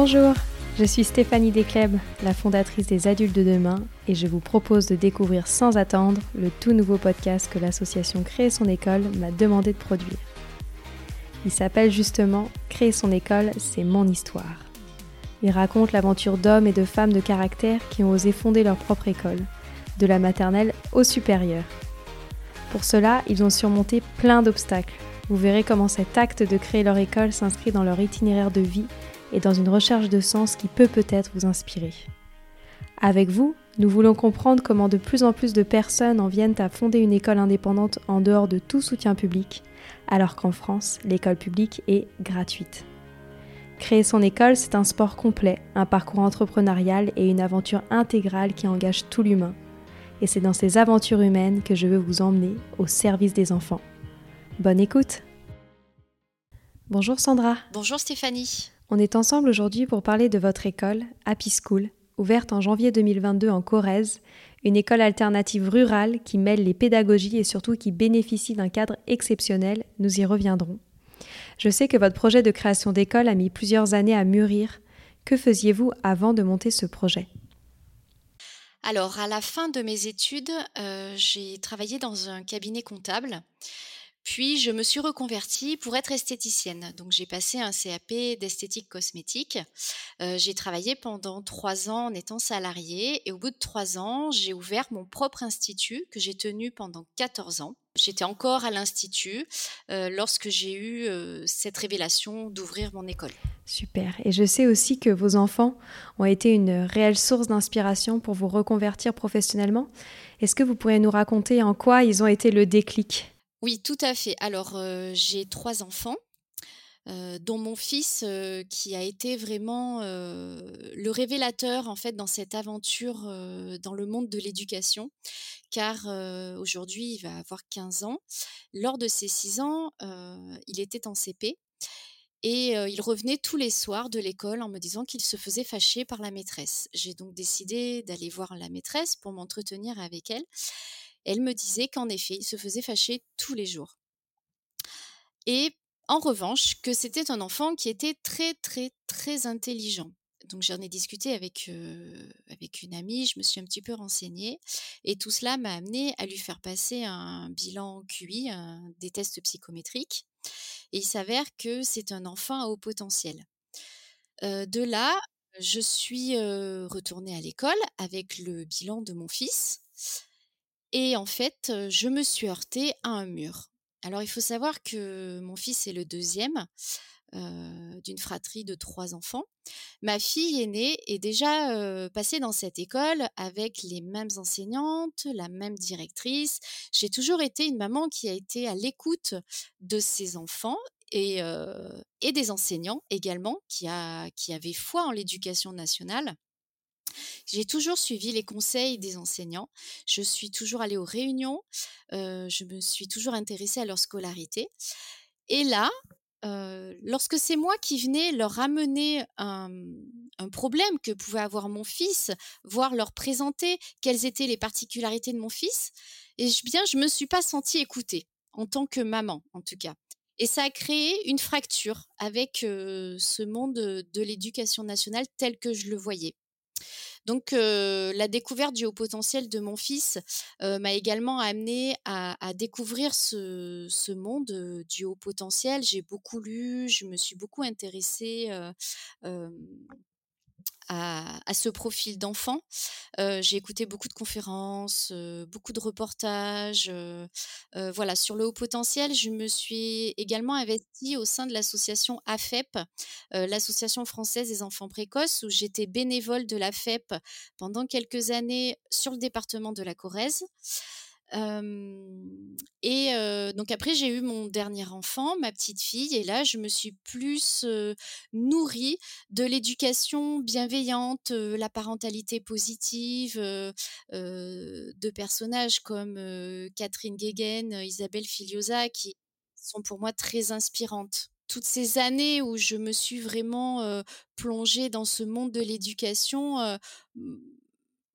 Bonjour, je suis Stéphanie Descleb, la fondatrice des Adultes de demain, et je vous propose de découvrir sans attendre le tout nouveau podcast que l'association Créer son école m'a demandé de produire. Il s'appelle justement Créer son école, c'est mon histoire. Il raconte l'aventure d'hommes et de femmes de caractère qui ont osé fonder leur propre école, de la maternelle au supérieur. Pour cela, ils ont surmonté plein d'obstacles. Vous verrez comment cet acte de créer leur école s'inscrit dans leur itinéraire de vie et dans une recherche de sens qui peut peut-être vous inspirer. Avec vous, nous voulons comprendre comment de plus en plus de personnes en viennent à fonder une école indépendante en dehors de tout soutien public, alors qu'en France, l'école publique est gratuite. Créer son école, c'est un sport complet, un parcours entrepreneurial et une aventure intégrale qui engage tout l'humain. Et c'est dans ces aventures humaines que je veux vous emmener au service des enfants. Bonne écoute Bonjour Sandra. Bonjour Stéphanie. On est ensemble aujourd'hui pour parler de votre école, Happy School, ouverte en janvier 2022 en Corrèze, une école alternative rurale qui mêle les pédagogies et surtout qui bénéficie d'un cadre exceptionnel, nous y reviendrons. Je sais que votre projet de création d'école a mis plusieurs années à mûrir. Que faisiez-vous avant de monter ce projet? Alors, à la fin de mes études, euh, j'ai travaillé dans un cabinet comptable. Puis je me suis reconvertie pour être esthéticienne. Donc j'ai passé un CAP d'esthétique cosmétique. Euh, j'ai travaillé pendant trois ans en étant salariée et au bout de trois ans, j'ai ouvert mon propre institut que j'ai tenu pendant 14 ans. J'étais encore à l'institut euh, lorsque j'ai eu euh, cette révélation d'ouvrir mon école. Super. Et je sais aussi que vos enfants ont été une réelle source d'inspiration pour vous reconvertir professionnellement. Est-ce que vous pourriez nous raconter en quoi ils ont été le déclic? Oui, tout à fait. Alors, j'ai trois enfants, dont mon fils, qui a été vraiment, le révélateur, en fait, dans cette aventure, dans le monde de l'éducation. Car, aujourd'hui, il va avoir 15 ans. Lors de ses 6 ans, il était en CP et il revenait tous les soirs de l'école en me disant qu'il se faisait fâcher par la maîtresse. J'ai donc décidé d'aller voir la maîtresse pour m'entretenir avec elle elle me disait qu'en effet, il se faisait fâcher tous les jours. Et en revanche, que c'était un enfant qui était très, très, très intelligent. Donc j'en ai discuté avec, avec une amie, je me suis un petit peu renseignée, et tout cela m'a amené à lui faire passer un bilan QI, des tests psychométriques, et il s'avère que c'est un enfant à haut potentiel. de là, je suis retournée à l'école avec le bilan de mon fils, et en fait, je me suis heurtée à un mur. Alors, il faut savoir que mon fils est le deuxième d'une fratrie de trois enfants. Ma fille aînée est déjà passée dans cette école avec les mêmes enseignantes, la même directrice. J'ai toujours été une maman qui a été à l'écoute de ses enfants et, des enseignants également qui, a, qui avaient foi en l'éducation nationale. J'ai toujours suivi les conseils des enseignants. Je suis toujours allée aux réunions. je me suis toujours intéressée à leur scolarité. Et là, lorsque c'est moi qui venais leur ramener un, problème que pouvait avoir mon fils, voire leur présenter quelles étaient les particularités de mon fils, et bien, je me suis pas sentie écoutée en tant que maman, en tout cas. Et ça a créé une fracture avec ce monde de l'éducation nationale tel que je le voyais. Donc, la découverte du haut potentiel de mon fils m'a également amené à, découvrir ce, monde du haut potentiel. J'ai beaucoup lu, je me suis beaucoup intéressée à, ce profil d'enfant. j'ai écouté beaucoup de conférences, beaucoup de reportages. voilà, sur le haut potentiel, je me suis également investie au sein de l'association AFEP, l'association française des enfants précoces, où j'étais bénévole de l'AFEP pendant quelques années sur le département de la Corrèze et donc après, j'ai eu mon dernier enfant, ma petite fille, et là, je me suis plus nourrie de l'éducation bienveillante, la parentalité positive, de personnages comme Catherine Guéguen, Isabelle Filiosa, qui sont pour moi très inspirantes. Toutes ces années où je me suis vraiment plongée dans ce monde de l'éducation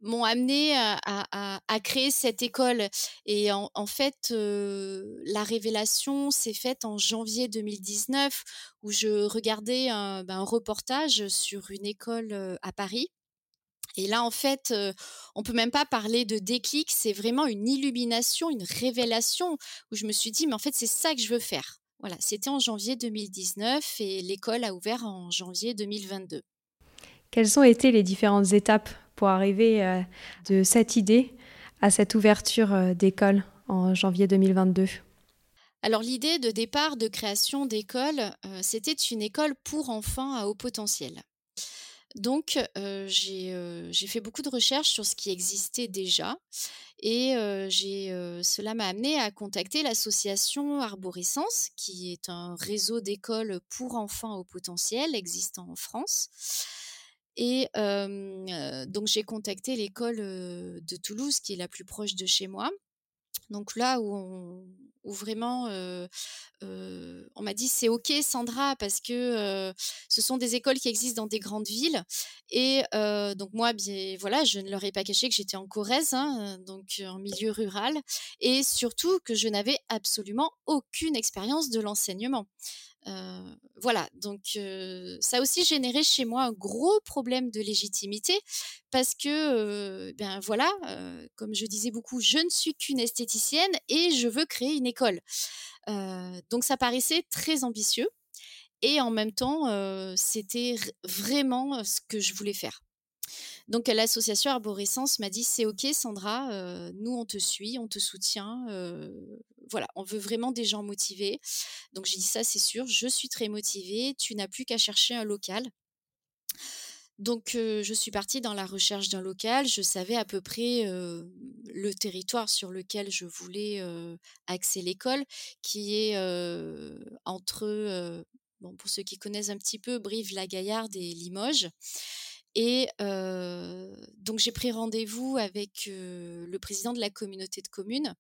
m'ont amené à, créer cette école. Et en, fait, la révélation s'est faite en janvier 2019, où je regardais un, ben, un reportage sur une école à Paris. Et là, en fait, on peut même pas parler de déclic, c'est vraiment une illumination, une révélation, où je me suis dit, mais en fait, c'est ça que je veux faire. Voilà, c'était en janvier 2019 et l'école a ouvert en janvier 2022. Quelles ont été les différentes étapes? Pour arriver de cette idée à cette ouverture d'école en janvier 2022 alors l'idée de départ de création d'école, c'était une école pour enfants à haut potentiel. Donc j'ai fait beaucoup de recherches sur ce qui existait déjà et cela m'a amené à contacter l'association Arborescence, qui est un réseau d'écoles pour enfants à haut potentiel existant en France. Et donc j'ai contacté l'école de Toulouse, qui est la plus proche de chez moi. Donc là où, vraiment on m'a dit c'est ok Sandra parce que ce sont des écoles qui existent dans des grandes villes et donc moi bien voilà je ne leur ai pas caché que j'étais en Corrèze hein, donc en milieu rural et surtout que je n'avais absolument aucune expérience de l'enseignement voilà, donc ça a aussi généré chez moi un gros problème de légitimité parce que, ben voilà, comme je disais beaucoup, je ne suis qu'une esthéticienne et je veux créer une école. donc ça paraissait très ambitieux et en même temps, c'était vraiment ce que je voulais faire. Donc l'association Arborescence m'a dit c'est ok Sandra, nous on te suit, on te soutient, voilà, on veut vraiment des gens motivés. Donc j'ai dit ça c'est sûr, je suis très motivée, tu n'as plus qu'à chercher un local. Donc je suis partie dans la recherche d'un local, je savais à peu près le territoire sur lequel je voulais axer l'école, qui est entre, pour ceux qui connaissent un petit peu, Brive-la-Gaillarde et Limoges. Et donc j'ai pris rendez-vous avec le président de la communauté de communes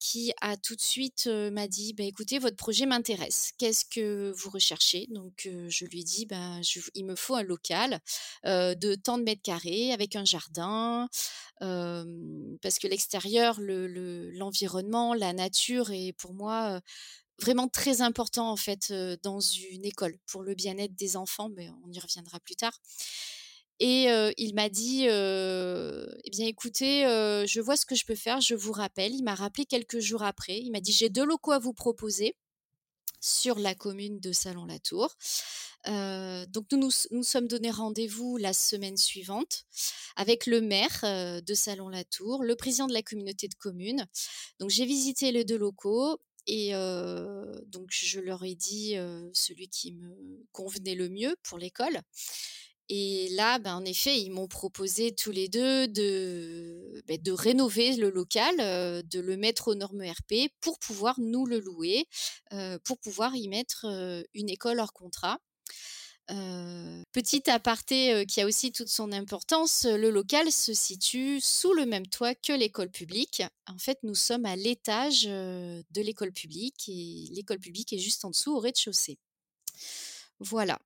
qui a tout de suite m'a dit bah, écoutez votre projet m'intéresse. Qu'est-ce que vous recherchez? Donc je lui ai dit bah, il me faut un local de tant de mètres carrés avec un jardin parce que l'extérieur l'environnement la nature est pour moi vraiment très important en fait dans une école pour le bien-être des enfants mais on y reviendra plus tard et il m'a dit, eh bien écoutez, je vois ce que je peux faire, je vous rappelle. Il m'a rappelé quelques jours après. Il m'a dit, j'ai deux locaux à vous proposer sur la commune de Salon-la-Tour. donc nous, nous nous sommes donné rendez-vous la semaine suivante avec le maire de Salon-la-Tour, le président de la communauté de communes. Donc j'ai visité les deux locaux et donc je leur ai dit celui qui me convenait le mieux pour l'école. Et là, ben, en effet, ils m'ont proposé tous les deux de, ben, de rénover le local, de le mettre aux normes RP pour pouvoir nous le louer, pour pouvoir y mettre une école hors contrat. petit aparté qui a aussi toute son importance, le local se situe sous le même toit que l'école publique. En fait, nous sommes à l'étage de l'école publique et l'école publique est juste en dessous au rez-de-chaussée. Voilà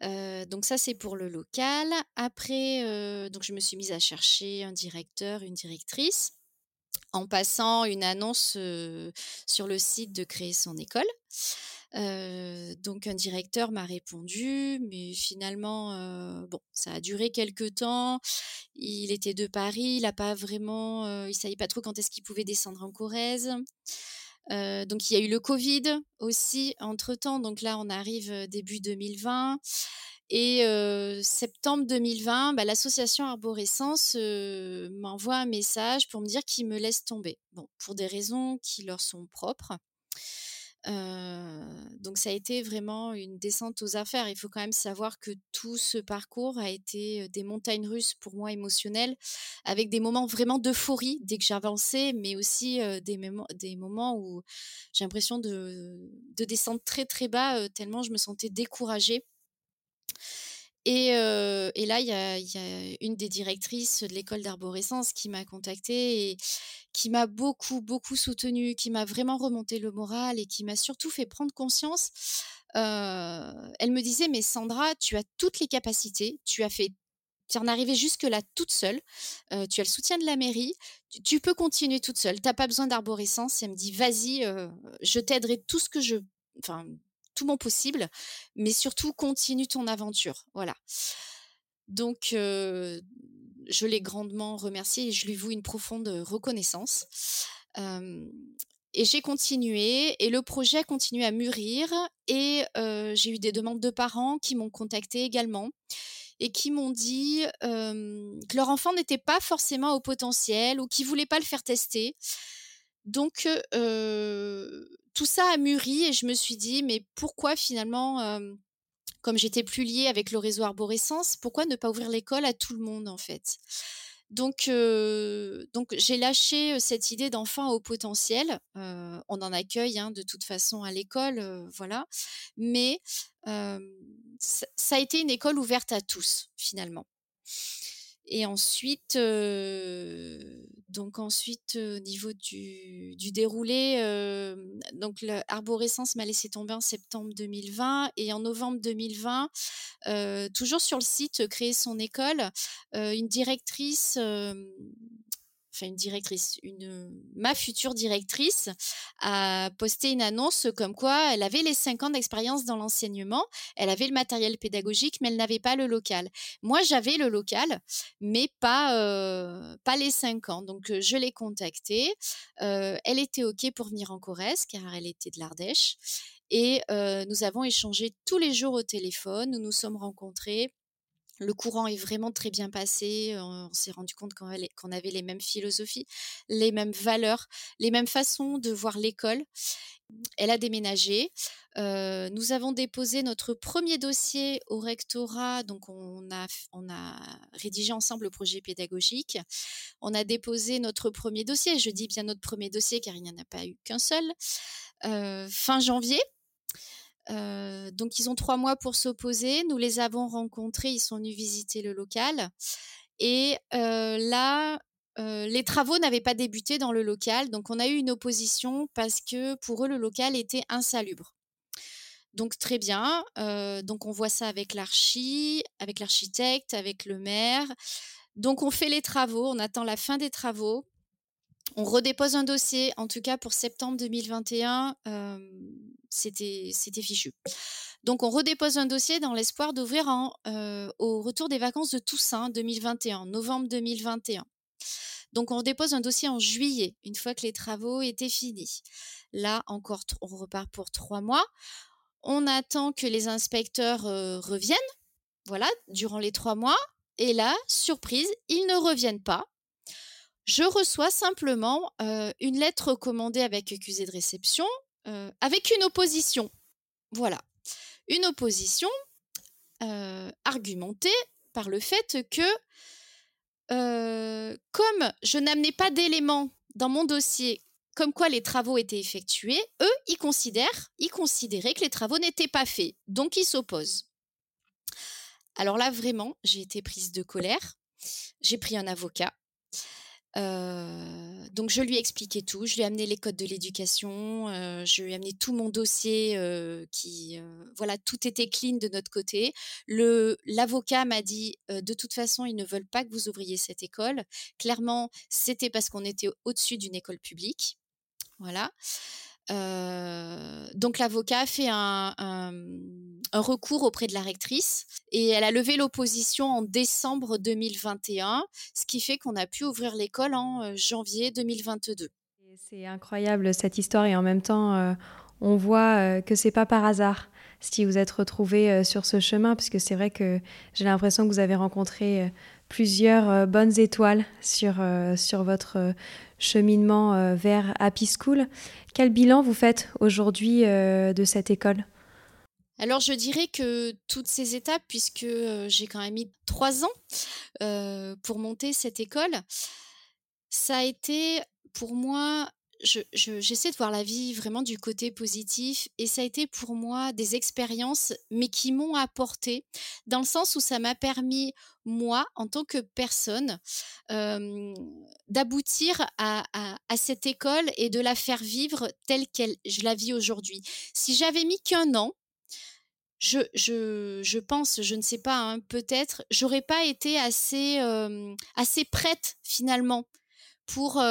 donc ça, c'est pour le local. Après, donc je me suis mise à chercher un directeur, une directrice, en passant une annonce sur le site de créer son école. donc un directeur m'a répondu, mais finalement, bon, ça a duré quelques temps. Il était de Paris, il a pas vraiment, il savait pas trop quand est-ce qu'il pouvait descendre en Corrèze donc il y a eu le Covid aussi entre-temps, donc là on arrive début 2020. Et septembre 2020, bah, l'association Arborescence m'envoie un message pour me dire qu'ils me laissent tomber. Pour des raisons qui leur sont propres donc ça a été vraiment une descente aux affaires. Il faut quand même savoir que tout ce parcours a été des montagnes russes pour moi émotionnelles, avec des moments vraiment d'euphorie dès que j'avançais, mais aussi des, moments où j'ai l'impression de, de, descendre très très bas, tellement je me sentais découragée. Et, et, là, il y, a une des directrices de l'école d'arborescence qui m'a contactée et qui m'a beaucoup, beaucoup soutenue, qui m'a vraiment remonté le moral et qui m'a surtout fait prendre conscience. elle me disait, mais Sandra, tu as toutes les capacités, tu as fait tu en arrivé jusque-là toute seule. tu as le soutien de la mairie. Tu, peux continuer toute seule. Tu n'as pas besoin d'arborescence. Elle me dit, vas-y, je t'aiderai tout ce que je... tout mon possible. Mais surtout, continue ton aventure. Voilà. Donc, je l'ai grandement remercié et je lui voue une profonde reconnaissance. et j'ai continué et le projet a continué à mûrir et j'ai eu des demandes de parents qui m'ont contacté également et qui m'ont dit que leur enfant n'était pas forcément au potentiel ou qu'ils ne voulaient pas le faire tester. Donc, tout ça a mûri et je me suis dit, mais pourquoi finalement, comme j'étais plus liée avec le réseau arborescence, pourquoi ne pas ouvrir l'école à tout le monde en fait? Donc, donc j'ai lâché cette idée d'enfant au potentiel. on en accueille hein, de toute façon à l'école, voilà. Mais ça a été une école ouverte à tous finalement. Et ensuite, donc ensuite au niveau du, déroulé, donc l'arborescence m'a laissé tomber en septembre 2020 et en novembre 2020, toujours sur le site créer son école, une directrice enfin une directrice, une, ma future directrice a posté une annonce comme quoi elle avait les cinq ans d'expérience dans l'enseignement, elle avait le matériel pédagogique, mais elle n'avait pas le local. Moi, j'avais le local, mais pas, euh, les cinq ans. Donc, je l'ai contactée. Euh, elle était OK pour venir en Corrèze, car elle était de l'Ardèche. Et euh, nous avons échangé tous les jours au téléphone, nous nous sommes rencontrés le courant est vraiment très bien passé. On, s'est rendu compte qu'on avait, les mêmes philosophies, les mêmes valeurs, les mêmes façons de voir l'école. Elle a déménagé. nous avons déposé notre premier dossier au rectorat. Donc, on a, rédigé ensemble le projet pédagogique. On a déposé notre premier dossier. Je dis bien notre premier dossier car il n'y en a pas eu qu'un seul. fin janvier donc, ils ont trois mois pour s'opposer. Nous les avons rencontrés. Ils sont venus visiter le local. Et là, les travaux n'avaient pas débuté dans le local. Donc, on a eu une opposition parce que pour eux, le local était insalubre. Donc, très bien. donc, on voit ça avec l'archi, avec l'architecte, avec le maire. Donc, on fait les travaux. On attend la fin des travaux on redépose un dossier, en tout cas pour septembre 2021, c'était fichu. Donc on redépose un dossier dans l'espoir d'ouvrir au retour des vacances de Toussaint 2021, novembre 2021. Donc on redépose un dossier en juillet, une fois que les travaux étaient finis. Là encore, on repart pour trois mois. On attend que les inspecteurs reviennent, voilà, durant les trois mois. Et là, surprise, ils ne reviennent pas. Je reçois simplement une lettre commandée avec accusé de réception, avec une opposition. Voilà. Une opposition argumentée par le fait que, comme je n'amenais pas d'éléments dans mon dossier comme quoi les travaux étaient effectués, eux, ils considèrent, ils considéraient que les travaux n'étaient pas faits. Donc, ils s'opposent. Alors là, vraiment, j'ai été prise de colère. J'ai pris un avocat donc je lui ai expliqué tout, je lui ai amené les codes de l'éducation, je lui ai amené tout mon dossier qui, voilà, tout était clean de notre côté. L'avocat m'a dit de toute façon ils ne veulent pas que vous ouvriez cette école. Clairement c'était parce qu'on était au-dessus d'une école publique, voilà. Donc l'avocat a fait un, recours auprès de la rectrice et elle a levé l'opposition en décembre 2021, ce qui fait qu'on a pu ouvrir l'école en janvier 2022. C'est incroyable cette histoire et en même temps on voit que c'est pas par hasard si vous êtes retrouvé sur ce chemin, puisque c'est vrai que j'ai l'impression que vous avez rencontré plusieurs bonnes étoiles sur, sur votre cheminement vers Happy School. Quel bilan vous faites aujourd'hui de cette école? Alors je dirais que toutes ces étapes, puisque j'ai quand même mis trois ans pour monter cette école, ça a été pour moi j'essaie de voir la vie vraiment du côté positif et ça a été pour moi des expériences, mais qui m'ont apporté dans le sens où ça m'a permis, moi, en tant que personne, d'aboutir à, cette école et de la faire vivre telle qu'elle je la vis aujourd'hui. Si j'avais mis qu'un an, je, pense, je ne sais pas, hein, peut-être, j'aurais pas été assez prête finalement pour,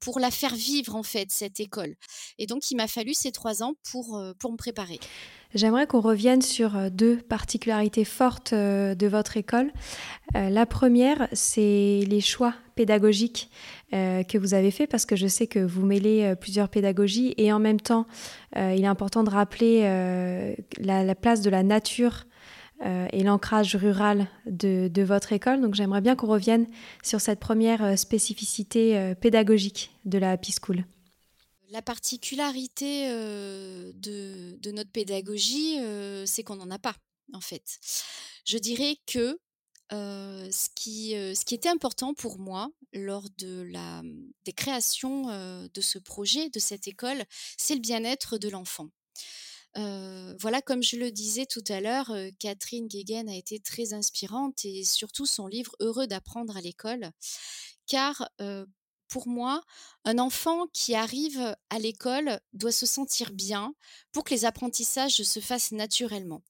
pour la faire vivre en fait, cette école. Et donc il m'a fallu ces trois ans pour, pour me préparer. J'aimerais qu'on revienne sur deux particularités fortes de votre école. La première, c'est les choix pédagogiques que vous avez faits, parce que je sais que vous mêlez plusieurs pédagogies et en même temps, il est important de rappeler la, la, place de la nature euh, et l'ancrage rural de, votre école. Donc j'aimerais bien qu'on revienne sur cette première euh, spécificité euh, pédagogique de la Happy School. La particularité de, notre pédagogie, c'est qu'on n'en a pas, en fait. Je dirais que ce, qui, était important pour moi lors de la, des créations de ce projet, de cette école, c'est le bien-être de l'enfant voilà, comme je le disais tout à l'heure, Catherine Guéguen a été très inspirante et surtout son livre Heureux d'apprendre à l'école, car pour moi, un enfant qui arrive à l'école doit se sentir bien pour que les apprentissages se fassent naturellement.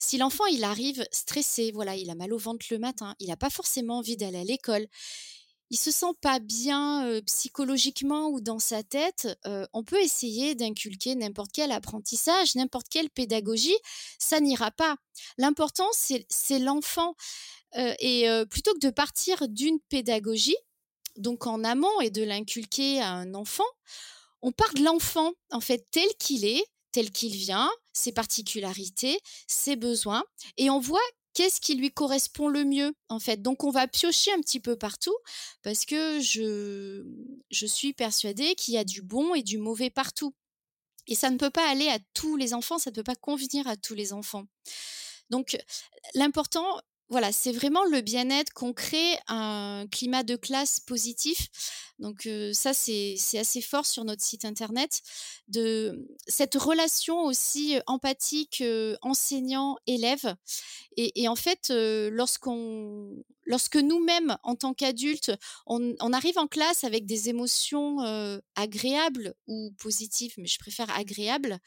Si l'enfant il arrive stressé, voilà, il a mal au ventre le matin, il n'a pas forcément envie d'aller à l'école, il se sent pas bien psychologiquement ou dans sa tête, on peut essayer d'inculquer n'importe quel apprentissage, n'importe quelle pédagogie, ça n'ira pas. L'important, c'est l'enfant. et plutôt que de partir d'une pédagogie, donc en amont, et de l'inculquer à un enfant, on part de l'enfant, en fait, tel qu'il est, tel qu'il vient, ses particularités, ses besoins, et on voit qu'est-ce qui lui correspond le mieux en fait? Donc on va piocher un petit peu partout parce que je, je suis persuadée qu'il y a du bon et du mauvais partout. Et ça ne peut pas aller à tous les enfants, ça ne peut pas convenir à tous les enfants. Donc l'important, voilà, c'est vraiment le bien-être qu'on crée un climat de classe positif. Donc ça, c'est assez fort sur notre site internet. De cette relation aussi empathique enseignant-élève. Et, en fait, lorsqu'on, lorsque nous-mêmes, en tant qu'adultes, on, arrive en classe avec des émotions agréables ou positives, mais je préfère agréables,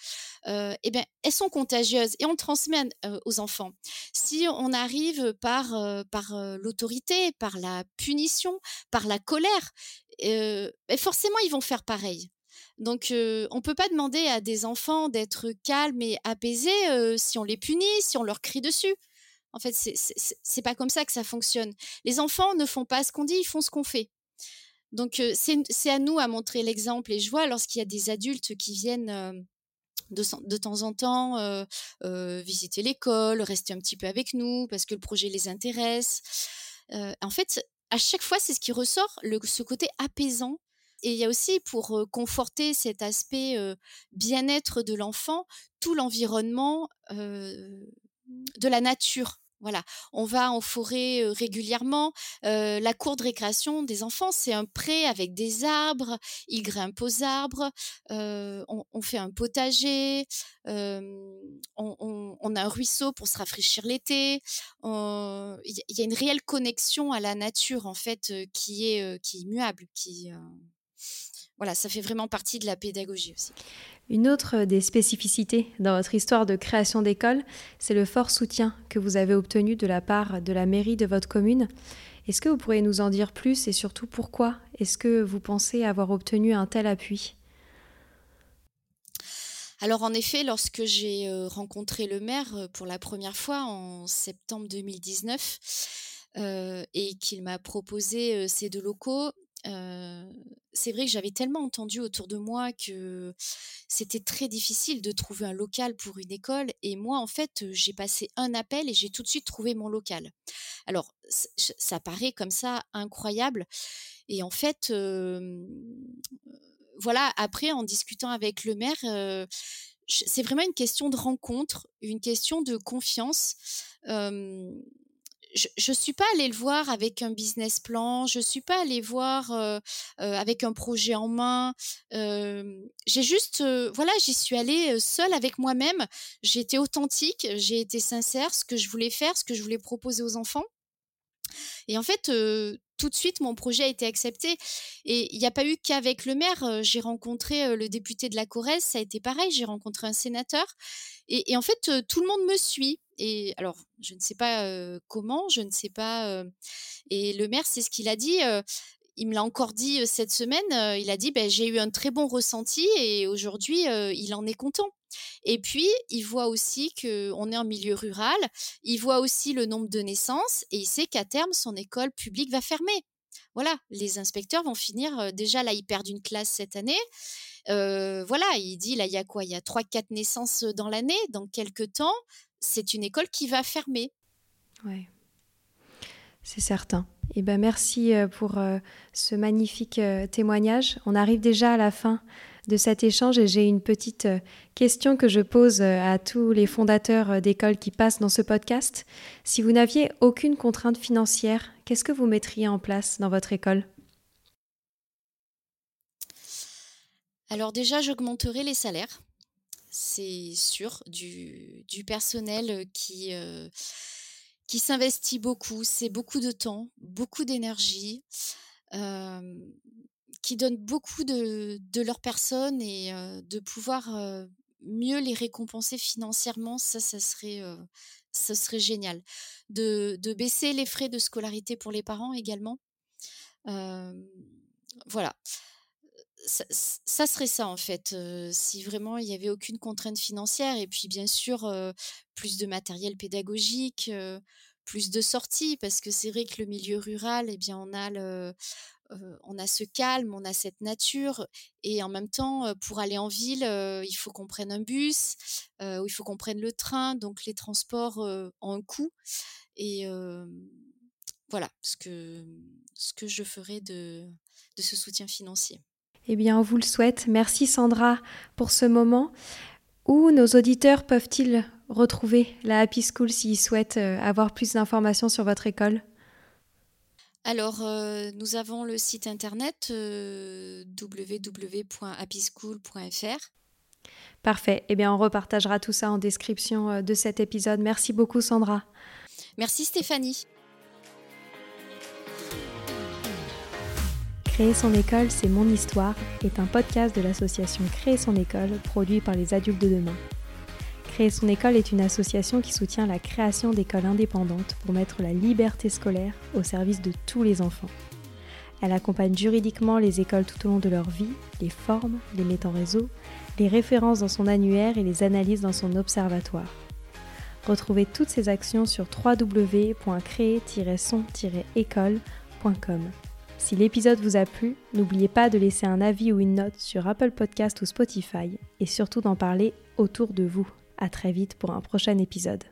eh bien, elles sont contagieuses et on transmet aux enfants. Si on arrive par, par l'autorité, par la punition, par la colère, forcément, ils vont faire pareil. Donc, on ne peut pas demander à des enfants d'être calmes et apaisés si on les punit, si on leur crie dessus. En fait, c'est pas comme ça que ça fonctionne. Les enfants ne font pas ce qu'on dit, ils font ce qu'on fait. Donc, c'est à nous à montrer l'exemple. Et je vois lorsqu'il y a des adultes qui viennent de, de, temps en temps visiter l'école, rester un petit peu avec nous parce que le projet les intéresse. en fait, à chaque fois, c'est ce qui ressort, ce côté apaisant. Et il y a aussi, pour conforter cet aspect bien-être de l'enfant, tout l'environnement de la nature. On va en forêt régulièrement. la cour de récréation des enfants, c'est un pré avec des arbres. Ils grimpent aux arbres. On, fait un potager. On, a un ruisseau pour se rafraîchir l'été. Il y, a une réelle connexion à la nature en fait qui est qui immuable. Voilà, ça fait vraiment partie de la pédagogie aussi. Une autre des spécificités dans votre histoire de création d'école, c'est le fort soutien que vous avez obtenu de la part de la mairie de votre commune. Est-ce que vous pourriez nous en dire plus et surtout pourquoi est-ce que vous pensez avoir obtenu un tel appui? Alors en effet, lorsque j'ai euh, rencontré le maire euh, pour la première fois en septembre 2019 euh, et qu'il m'a proposé ces deux locaux, c'est vrai que j'avais tellement entendu autour de moi que c'était très difficile de trouver un local pour une école. Et moi, en fait, j'ai passé un appel et j'ai tout de suite trouvé mon local. Alors, ça paraît comme ça incroyable. Et en fait, voilà, après, en discutant avec le maire, c'est vraiment une question de rencontre, une question de confiance je ne suis pas allée le voir avec un business plan, je ne suis pas allée voir avec un projet en main. j'ai juste, voilà, j'y suis allée seule avec moi-même. J'ai été authentique, j'ai été sincère, ce que je voulais faire, ce que je voulais proposer aux enfants. Et en fait, tout de suite, mon projet a été accepté. Et il n'y a pas eu qu'avec le maire. J'ai rencontré le député de la Corrèze, ça a été pareil. J'ai rencontré un sénateur. Et, en fait, tout le monde me suit. Et alors, je ne sais pas comment, je ne sais pas. et le maire, c'est ce qu'il a dit il me l'a encore dit cette semaine. il a dit ben, J'ai eu un très bon ressenti et aujourd'hui, il en est content. Et puis, il voit aussi qu'on est en milieu rural, il voit aussi le nombre de naissances et il sait qu'à terme, son école publique va fermer. Voilà, les inspecteurs vont finir, déjà là, ils perdent une classe cette année. voilà, il dit, là, il y a quoi? Il y a 3-4 naissances dans l'année, dans quelques temps, c'est une école qui va fermer. Ouais, c'est certain. Eh ben merci pour ce magnifique témoignage. On arrive déjà à la fin de cet échange et j'ai une petite euh, question que je pose euh, à tous les fondateurs euh, d'écoles qui passent dans ce podcast. Si vous n'aviez aucune contrainte financière, qu'est-ce que vous mettriez en place dans votre école? Alors déjà, j'augmenterai les salaires, c'est sûr, du, personnel qui, s'investit beaucoup. C'est beaucoup de temps, beaucoup d'énergie qui donnent beaucoup de, leur personne et de pouvoir mieux les récompenser financièrement, ça, ça serait génial. De, baisser les frais de scolarité pour les parents également. voilà. Ça, serait ça en fait, si vraiment il n'y avait aucune contrainte financière et puis bien sûr plus de matériel pédagogique, plus de sorties parce que c'est vrai que le milieu rural, eh bien on a le, on a ce calme, on a cette nature, et en même temps, pour aller en ville, il faut qu'on prenne un bus, il faut qu'on prenne le train, donc les transports ont un coût. Et voilà ce que, ce que je ferai de, de ce soutien financier. Eh bien, on vous le souhaite. Merci Sandra pour ce moment. Où nos auditeurs peuvent-ils retrouver la Happy School s'ils souhaitent avoir plus d'informations sur votre école? Alors, euh, nous avons le site internet euh, www.happyschool.fr. Parfait. Eh bien, on repartagera tout ça en description euh, de cet épisode. Merci beaucoup, Sandra. Merci, Stéphanie. Créer son école, c'est mon histoire est un podcast de l'association Créer son école produit par les adultes de demain. Créer son école est une association qui soutient la création d'écoles indépendantes pour mettre la liberté scolaire au service de tous les enfants. Elle accompagne juridiquement les écoles tout au long de leur vie, les forme, les met en réseau, les références dans son annuaire et les analyse dans son observatoire. Retrouvez toutes ces actions sur www.créer-son-école.com. Si l'épisode vous a plu, n'oubliez pas de laisser un avis ou une note sur Apple Podcast ou Spotify et surtout d'en parler autour de vous. À très vite pour un prochain épisode.